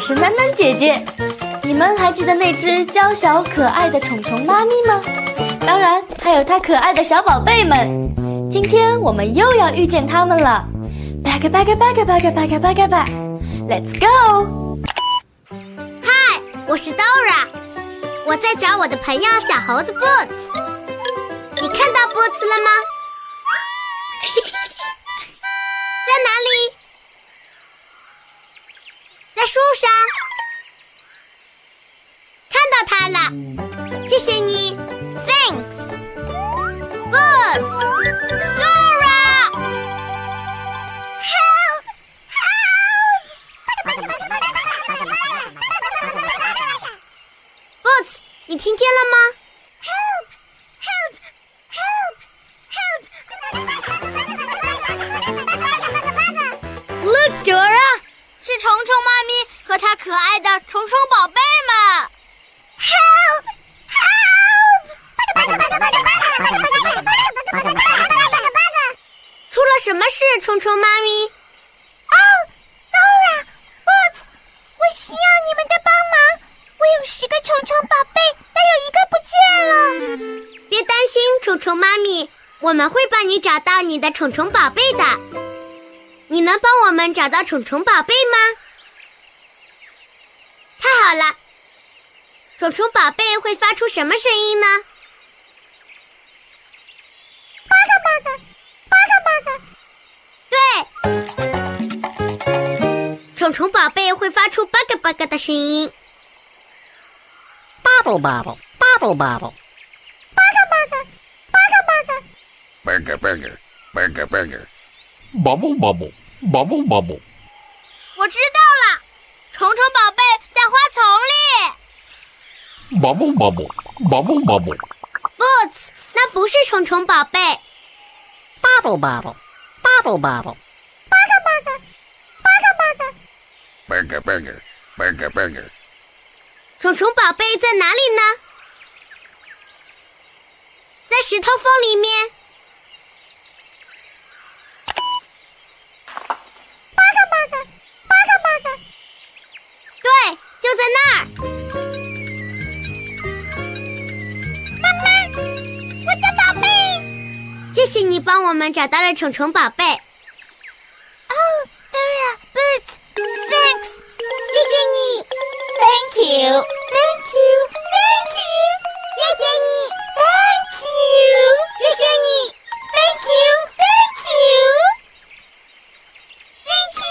我是囡囡姐姐。你们还记得那只娇小可爱的虫虫妈咪吗？当然，还有它可爱的小宝贝们。今天我们又要遇见它们了。Back back back back back back back。Let's go。嗨，我是 Dora。我在找我的朋友小猴子 Boots。你看到 Boots 了吗？在哪里？在树上，看到它了，谢谢你，Thanks。Boots，你听见了吗我们会帮你找到你的虫虫宝贝的。你能帮我们找到虫虫宝贝吗？太好了！虫虫宝贝会发出什么声音呢？巴嘎巴嘎，巴嘎巴嘎。对，虫虫宝贝会发出巴嘎巴嘎的声音。Bubble bubble, bubble bubble. 巴嘎巴嘎，巴嘎巴嘎。Burger burger, burger burger. Bubble bubble, bubble bubble. 我知道了，虫虫宝贝在花丛里。Bubble bubble, bubble bubble. Boots，那不是虫虫宝贝。Bubble bubble, bubble bubble. Burger burger, burger burger. 虫虫宝贝在哪里呢？在石头缝里面。巴嘎巴嘎，巴嘎巴嘎。对，就在那儿。妈妈，我的宝贝。谢谢你帮我们找到了虫虫宝贝。哦，Dora, Boots, thanks，谢谢你。Thank you, thank you, thank you，谢谢你。Thank you，谢谢你。Thank you, thank you, thank you。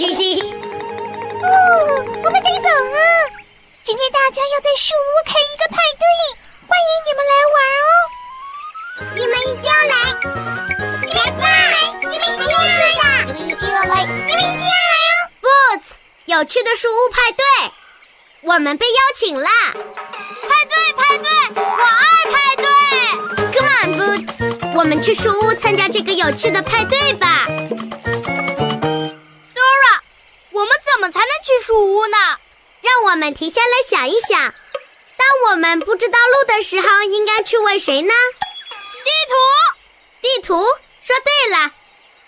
哦，大家要在树屋开一个派对，欢迎你们来玩哦。你们一定要来！别拜，你们一定要来！你们一定要来！你们一定要来哦！Boots，有趣的树屋派对，我们被邀请啦！派对，派对，我爱派对！Come on, Boots，我们去树屋参加这个有趣的派对吧。Dora，我们怎么才能去树屋呢？我们停下来想一想，当我们不知道路的时候，应该去问谁呢？地图，地图，说对了，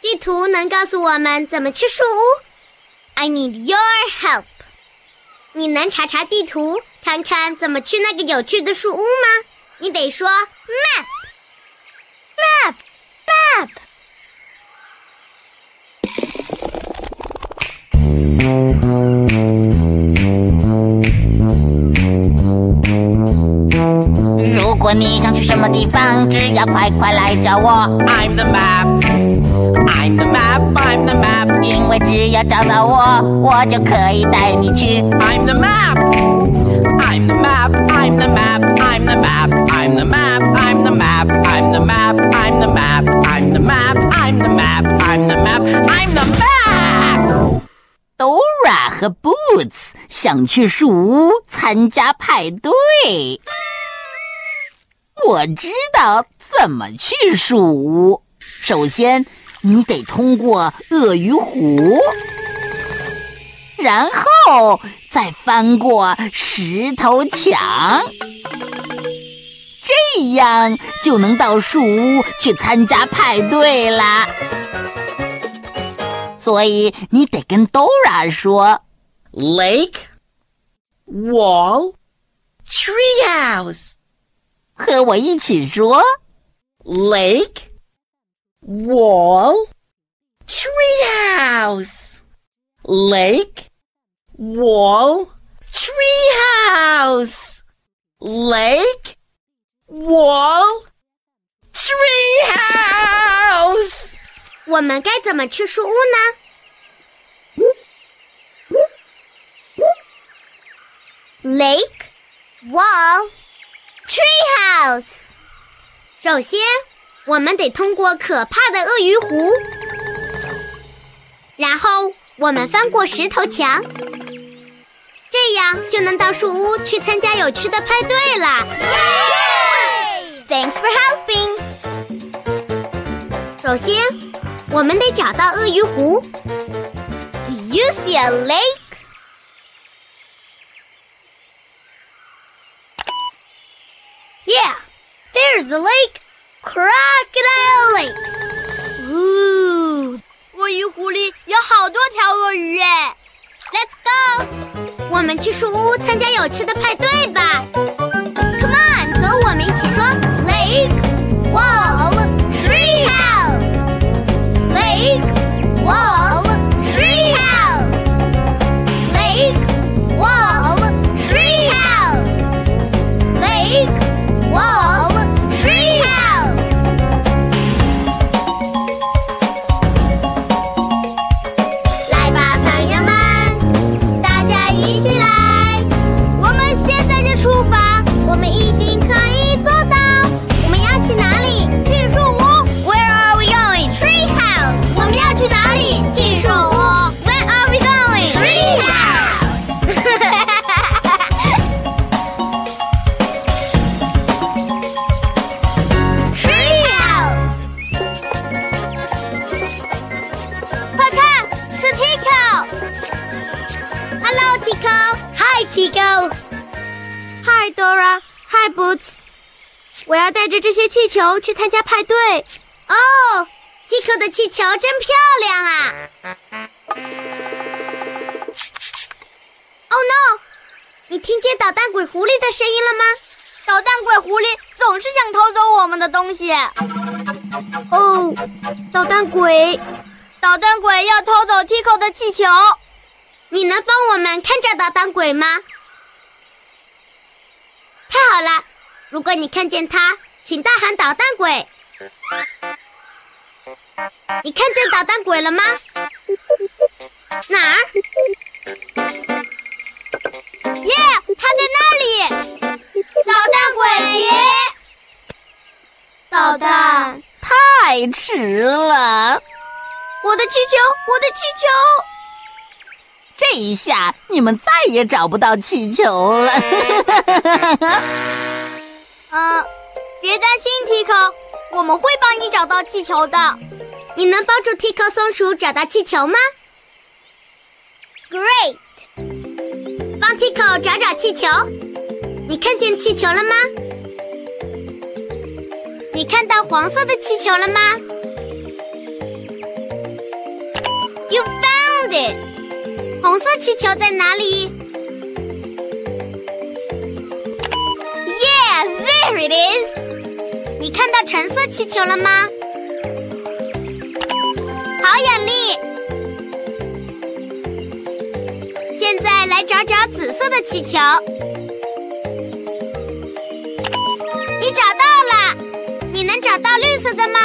地图能告诉我们怎么去树屋。I need your help。你能查查地图，看看怎么去那个有趣的树屋吗？你得说，man 果你想去什么地方，只要快快来找我。I'm the map, I'm the map, I'm the map。因为只要找到我，我就可以带你去。I'm the map, I'm the map, I'm the map, I'm the map, I'm the map, I'm the map, I'm the map, I'm the map, I'm the map, I'm the map, I'm the map, I'm the map。Dora 和 Boots 想去树屋参加派对。我知道怎么去树屋。首先，你得通过鳄鱼湖，然后再翻过石头墙，这样就能到树屋去参加派对啦。所以你得跟 Dora 说：Lake, wall, treehouse。和我一起说：Lake, wall, treehouse. Lake, wall, treehouse. Lake, wall, treehouse. 我们该怎么去树屋呢？Lake, wall, treehouse。首先，我们得通过可怕的鳄鱼湖，然后我们翻过石头墙，这样就能到树屋去参加有趣的派对啦。Thanks for helping。首先，我们得找到鳄鱼湖。Do you see a lake? Yeah, there's the lake. Crocodile Lake. Ooh，鳄鱼湖里有好多条鳄鱼耶。Let's go，我们去树屋参加有趣的派对吧。球去参加派对。哦，Tico 的气球真漂亮啊！Oh no！你听见捣蛋鬼狐狸的声音了吗？捣蛋鬼狐狸总是想偷走我们的东西。哦，捣蛋鬼，捣蛋鬼要偷走 Tico 的气球。你能帮我们看着捣蛋鬼吗？太好了！如果你看见他，请大喊“捣蛋鬼”。你看见捣蛋鬼了吗？哪儿？耶，他在那里！捣蛋鬼爷，捣蛋！太迟了，我的气球，我的气球！这一下你们再也找不到气球了。嗯，别担心，Tico，我们会帮你找到气球的。你能帮助 Tico 松鼠找到气球吗？Great！帮 Tico 找找气球。你看见气球了吗？你看到黄色的气球了吗？You found it！红色气球在哪里？Yeah, there it is！看到橙色气球了吗？好眼力！现在来找找紫色的气球。你找到绿色的吗？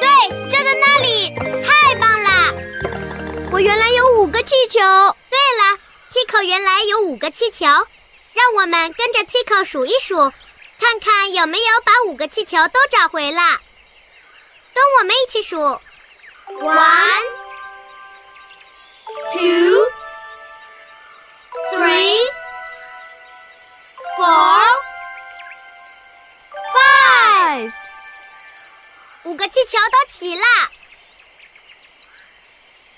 对，就在那里，太棒了！我原来有五个气球。对了，Tico 原来有五个气球，让我们跟着 Tico 数一数，看看有没有把五个气球都找回了。跟我们一起数：one, two, three, four, five。五个气球都齐了。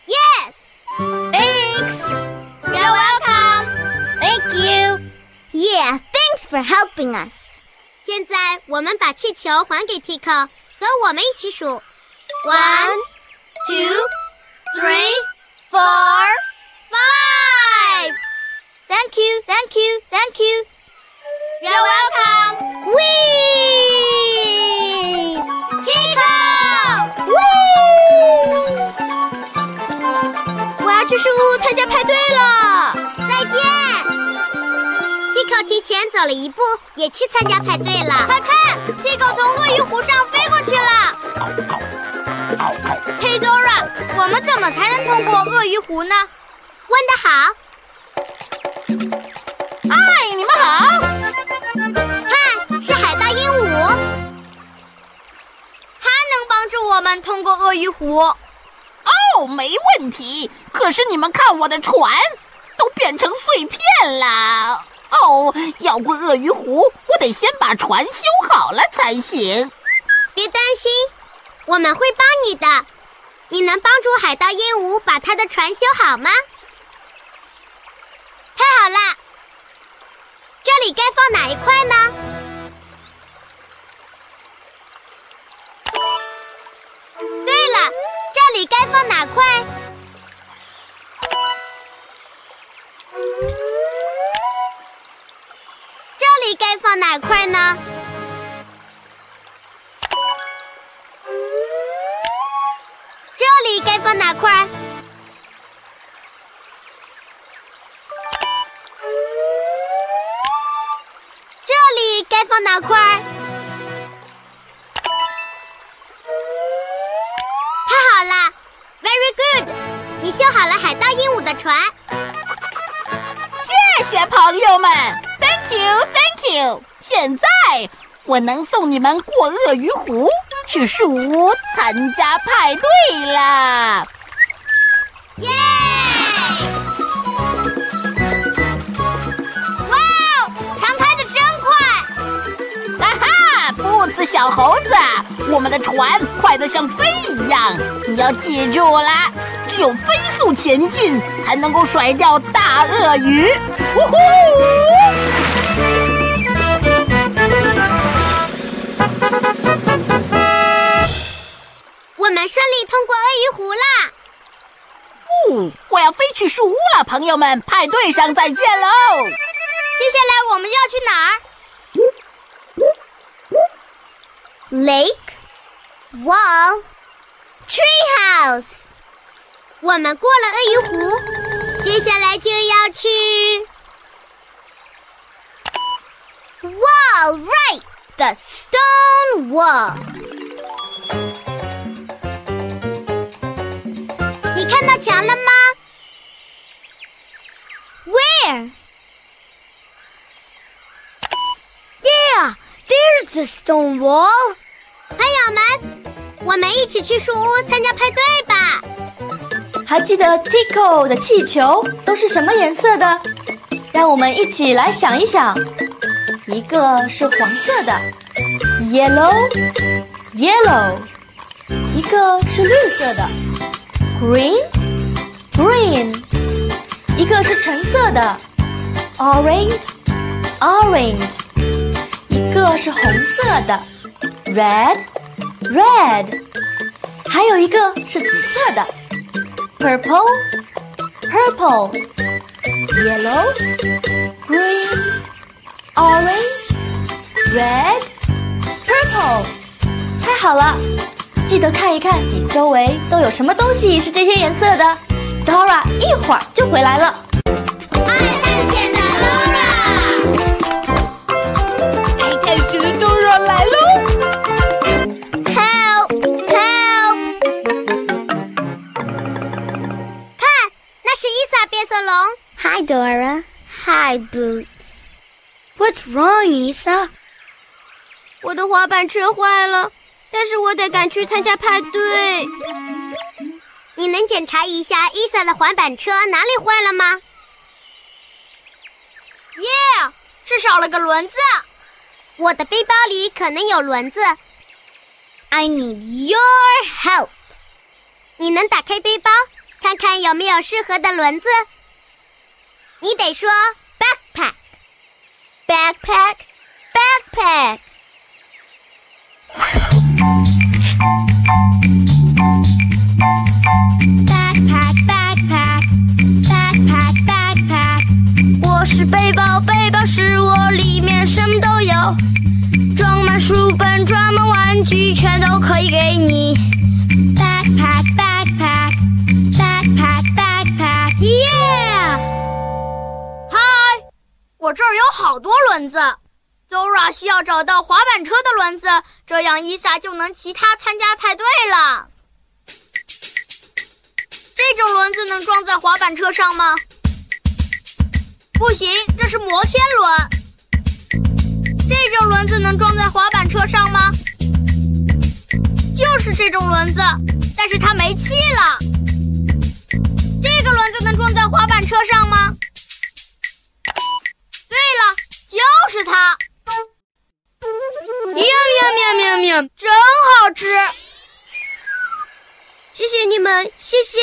Yes. Thanks. For helping us. 现在我们把气球还给 Tico，和我们一起数：one, two, three, four, five. Thank you, thank you, thank you. You're welcome. We. Tico. 我要去树屋参加派对了。提前走了一步，也去参加派对了。快看，Tico 从鳄鱼湖上飞过去了。嘿，Dora，我们怎么才能通过鳄鱼湖呢？问得好。嗨，你们好！看，是海盗鹦鹉，它能帮助我们通过鳄鱼湖。哦，没问题。可是你们看，我的船都变成碎片了。哦，要过鳄鱼湖，我得先把船修好了才行。别担心，我们会帮你的。你能帮助海盗鹦鹉把他的船修好吗？太好了！这里该放哪一块呢？对了，这里该放哪块？该放哪块呢？这里该放哪块？这里该放哪块？现在我能送你们过鳄鱼湖，去树屋参加派对啦！耶！哇哦，船开的真快！哈哈，布子小猴子，我们的船快得像飞一样，你要记住啦，只有飞速前进，才能够甩掉大鳄鱼。呜呼！我们顺利通过鳄鱼湖啦！哦，我要飞去树屋了，朋友们，派对上再见喽！接下来我们要去哪儿？Lake, wall, treehouse. 我们过了鳄鱼湖，接下来就要去 Wall, right. The stone wall. 看到墙了吗 Where? Yeah, there's the stone wall. 朋友们，我们一起去树屋参加派对吧！还记得 Tico 的气球都是什么颜色的？让我们一起来想一想。一个是黄色的，yellow yellow，一个是绿色的，green green，一个是橙色的，orange orange，一个是红色的，red red，还有一个是紫色的，purple purple yellow green orange red purple，太好了！记得看一看你周围都有什么东西是这些颜色的。dora 一会儿就回来了。爱探险的 dora 爱探险的 dora 来喽。看，那是伊萨变色龙。Hi dora hi Boots。What's wrong 伊萨我的滑板车坏了但是我得赶去参加派对。你能检查一下伊萨的滑板车哪里坏了吗？耶，是少了个轮子。我的背包里可能有轮子。I need your help. 你能打开背包，看看有没有适合的轮子？你得说 Backpack. Backpack. Backpack. backpack 里面什么都有，装满书本，装满玩具，全都可以给你。backpack backpack backpack backpack。Yeah！嗨，我这儿有好多轮子。Zora 需要找到滑板车的轮子，这样伊萨就能骑它参加派对了。这种轮子能装在滑板车上吗？不行，这是摩天轮。这种轮子能装在滑板车上吗？就是这种轮子，但是它没气了。这个轮子能装在滑板车上吗？对了，就是它。喵喵喵喵喵，真好吃！谢谢你们，谢谢。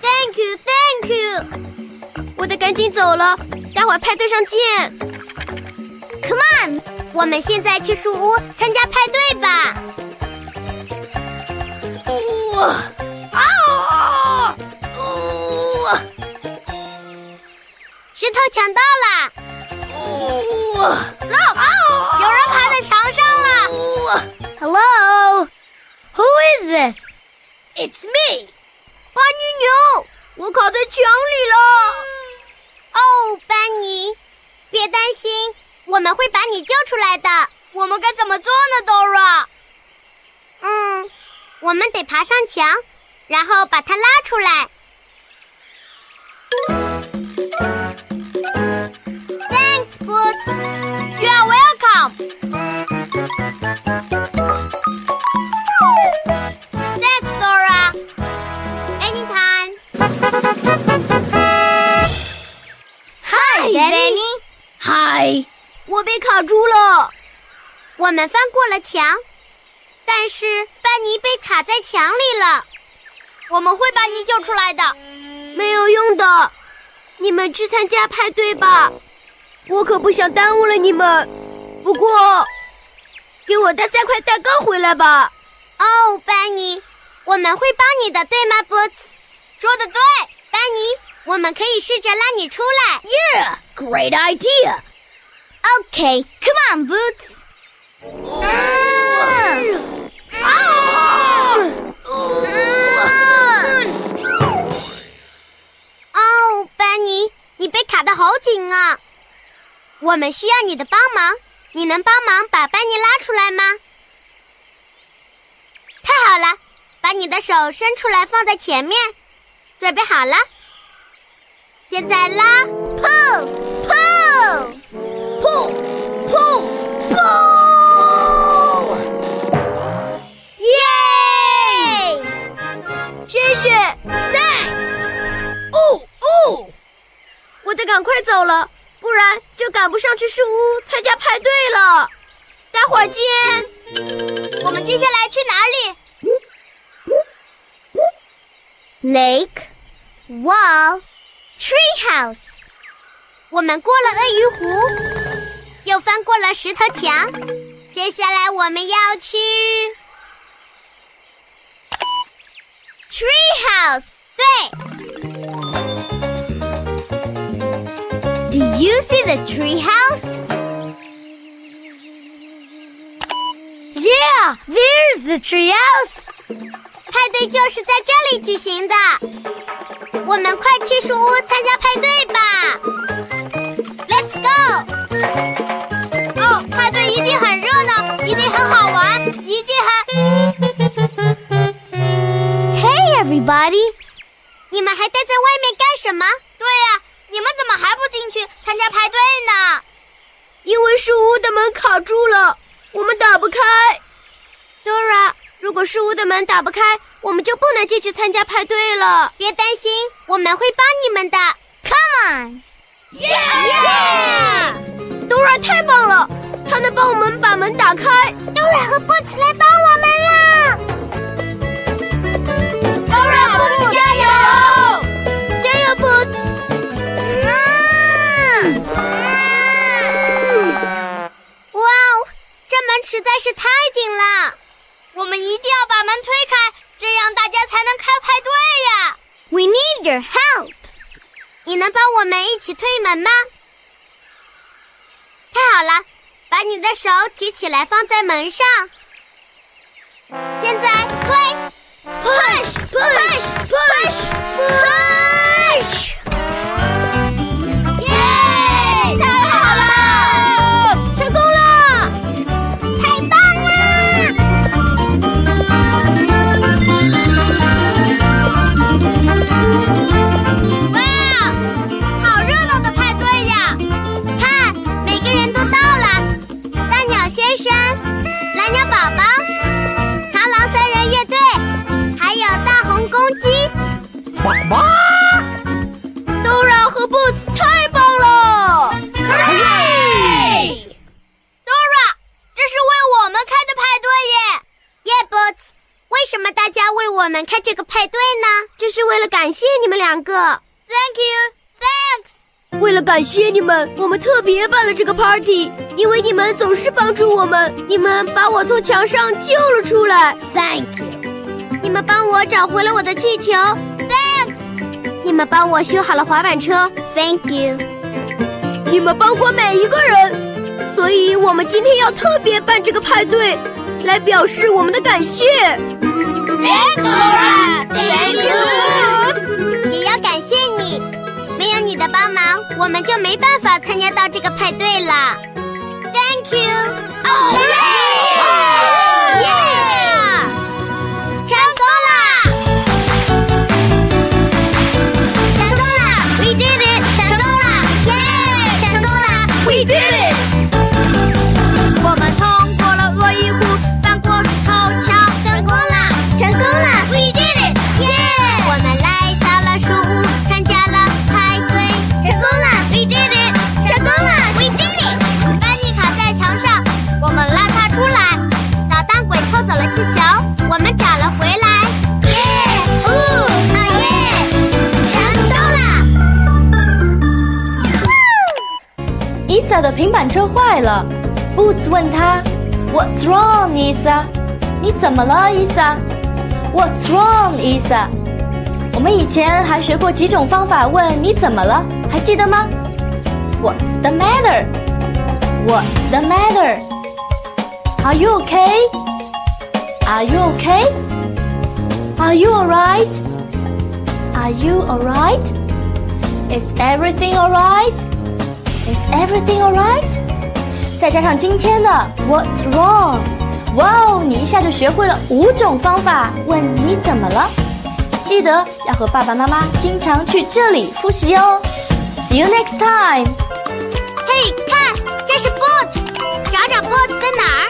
Thank you, thank you。我得赶紧走了，待会儿派对上见。Come on，我们现在去树屋参加派对吧。哇！啊！哇！石头抢到了！哇！有人爬在墙上了！Hello? Who is this? It's me，班尼牛，我卡在墙里了。哦，班尼，别担心，我们会把你救出来的。我们该怎么做呢，Dora？嗯，我们得爬上墙，然后把它拉出来。Thanks, Boots. You are welcome. Thanks, Dora. Anytime. Hi, 我被卡住了。我们翻过了墙，但是班尼被卡在墙里了。我们会把你救出来的。没有用的，你们去参加派对吧。我可不想耽误了你们。不过，给我带三块蛋糕回来吧。哦，班尼，我们会帮你的，对吗，Boots？说的对，班尼，我们可以试着拉你出来。Yeah, great idea. Okay, come on, Boots. 哦，班尼，你被卡得好紧啊！我们需要你的帮忙，你能帮忙把班尼拉出来吗？太好了，把你的手伸出来放在前面，准备好了，现在拉，pull pull pull，耶！谢谢，thanks。哦哦，我得赶快走了，不然就赶不上去树屋参加派对了。待会儿见。我们接下来去哪里？Lake, wall, treehouse. 我们过了鳄鱼湖，又翻过了石头墙，接下来我们要去 treehouse。对，Do you see the treehouse? Yeah, there's the treehouse. 派对就是在这里举行的。我们快去树屋参加派对吧 Hey, everybody. 你们还待在外面干什么？对呀、你们怎么还不进去参加派对呢？因为树屋的门卡住了，我们打不开。Dora，如果树屋的门打不开，我们就不能进去参加派对了。别担心，我们会帮你们的。Come on！耶！Dora 太棒了，她能帮我们把门打开。Dora 和 Boots 来帮我们了。是太紧了，我们一定要把门推开，这样大家才能开派对呀。We need your help. 你能帮我们一起推门吗？太好了，把你的手举起来放在门上。现在推，push push push push，耶！们，我们特别办了这个 party，因为你们总是帮助我们，你们把我从墙上救了出来。Thank you。你们帮我找回了我的气球。Thanks。你们帮我修好了滑板车。Thank you。你们帮过每一个人，所以我们今天要特别办这个派对，来表示我们的感谢。Thanks, Dora. Thank you. 也要感谢你，的帮忙，我们就没办法参加到这个派对了。Thank you. Oh, yeah! 平板车坏了，Boots 问他：“What's wrong，伊萨？你怎么了，伊萨？”What's wrong，伊萨？我们以前还学过几种方法问你怎么了，还记得吗？What's the matter？What's the matter？Are you okay? Are you okay? Are you alright? Are you alright? Is everything alright? Is everything alright? 再加上今天的 What's wrong? 哇哦，你一下就学会了五种方法问你怎么了。记得要和爸爸妈妈经常去这里复习哦。See you next time. 嘿，看，这是 Boots，找找 Boots 在哪儿？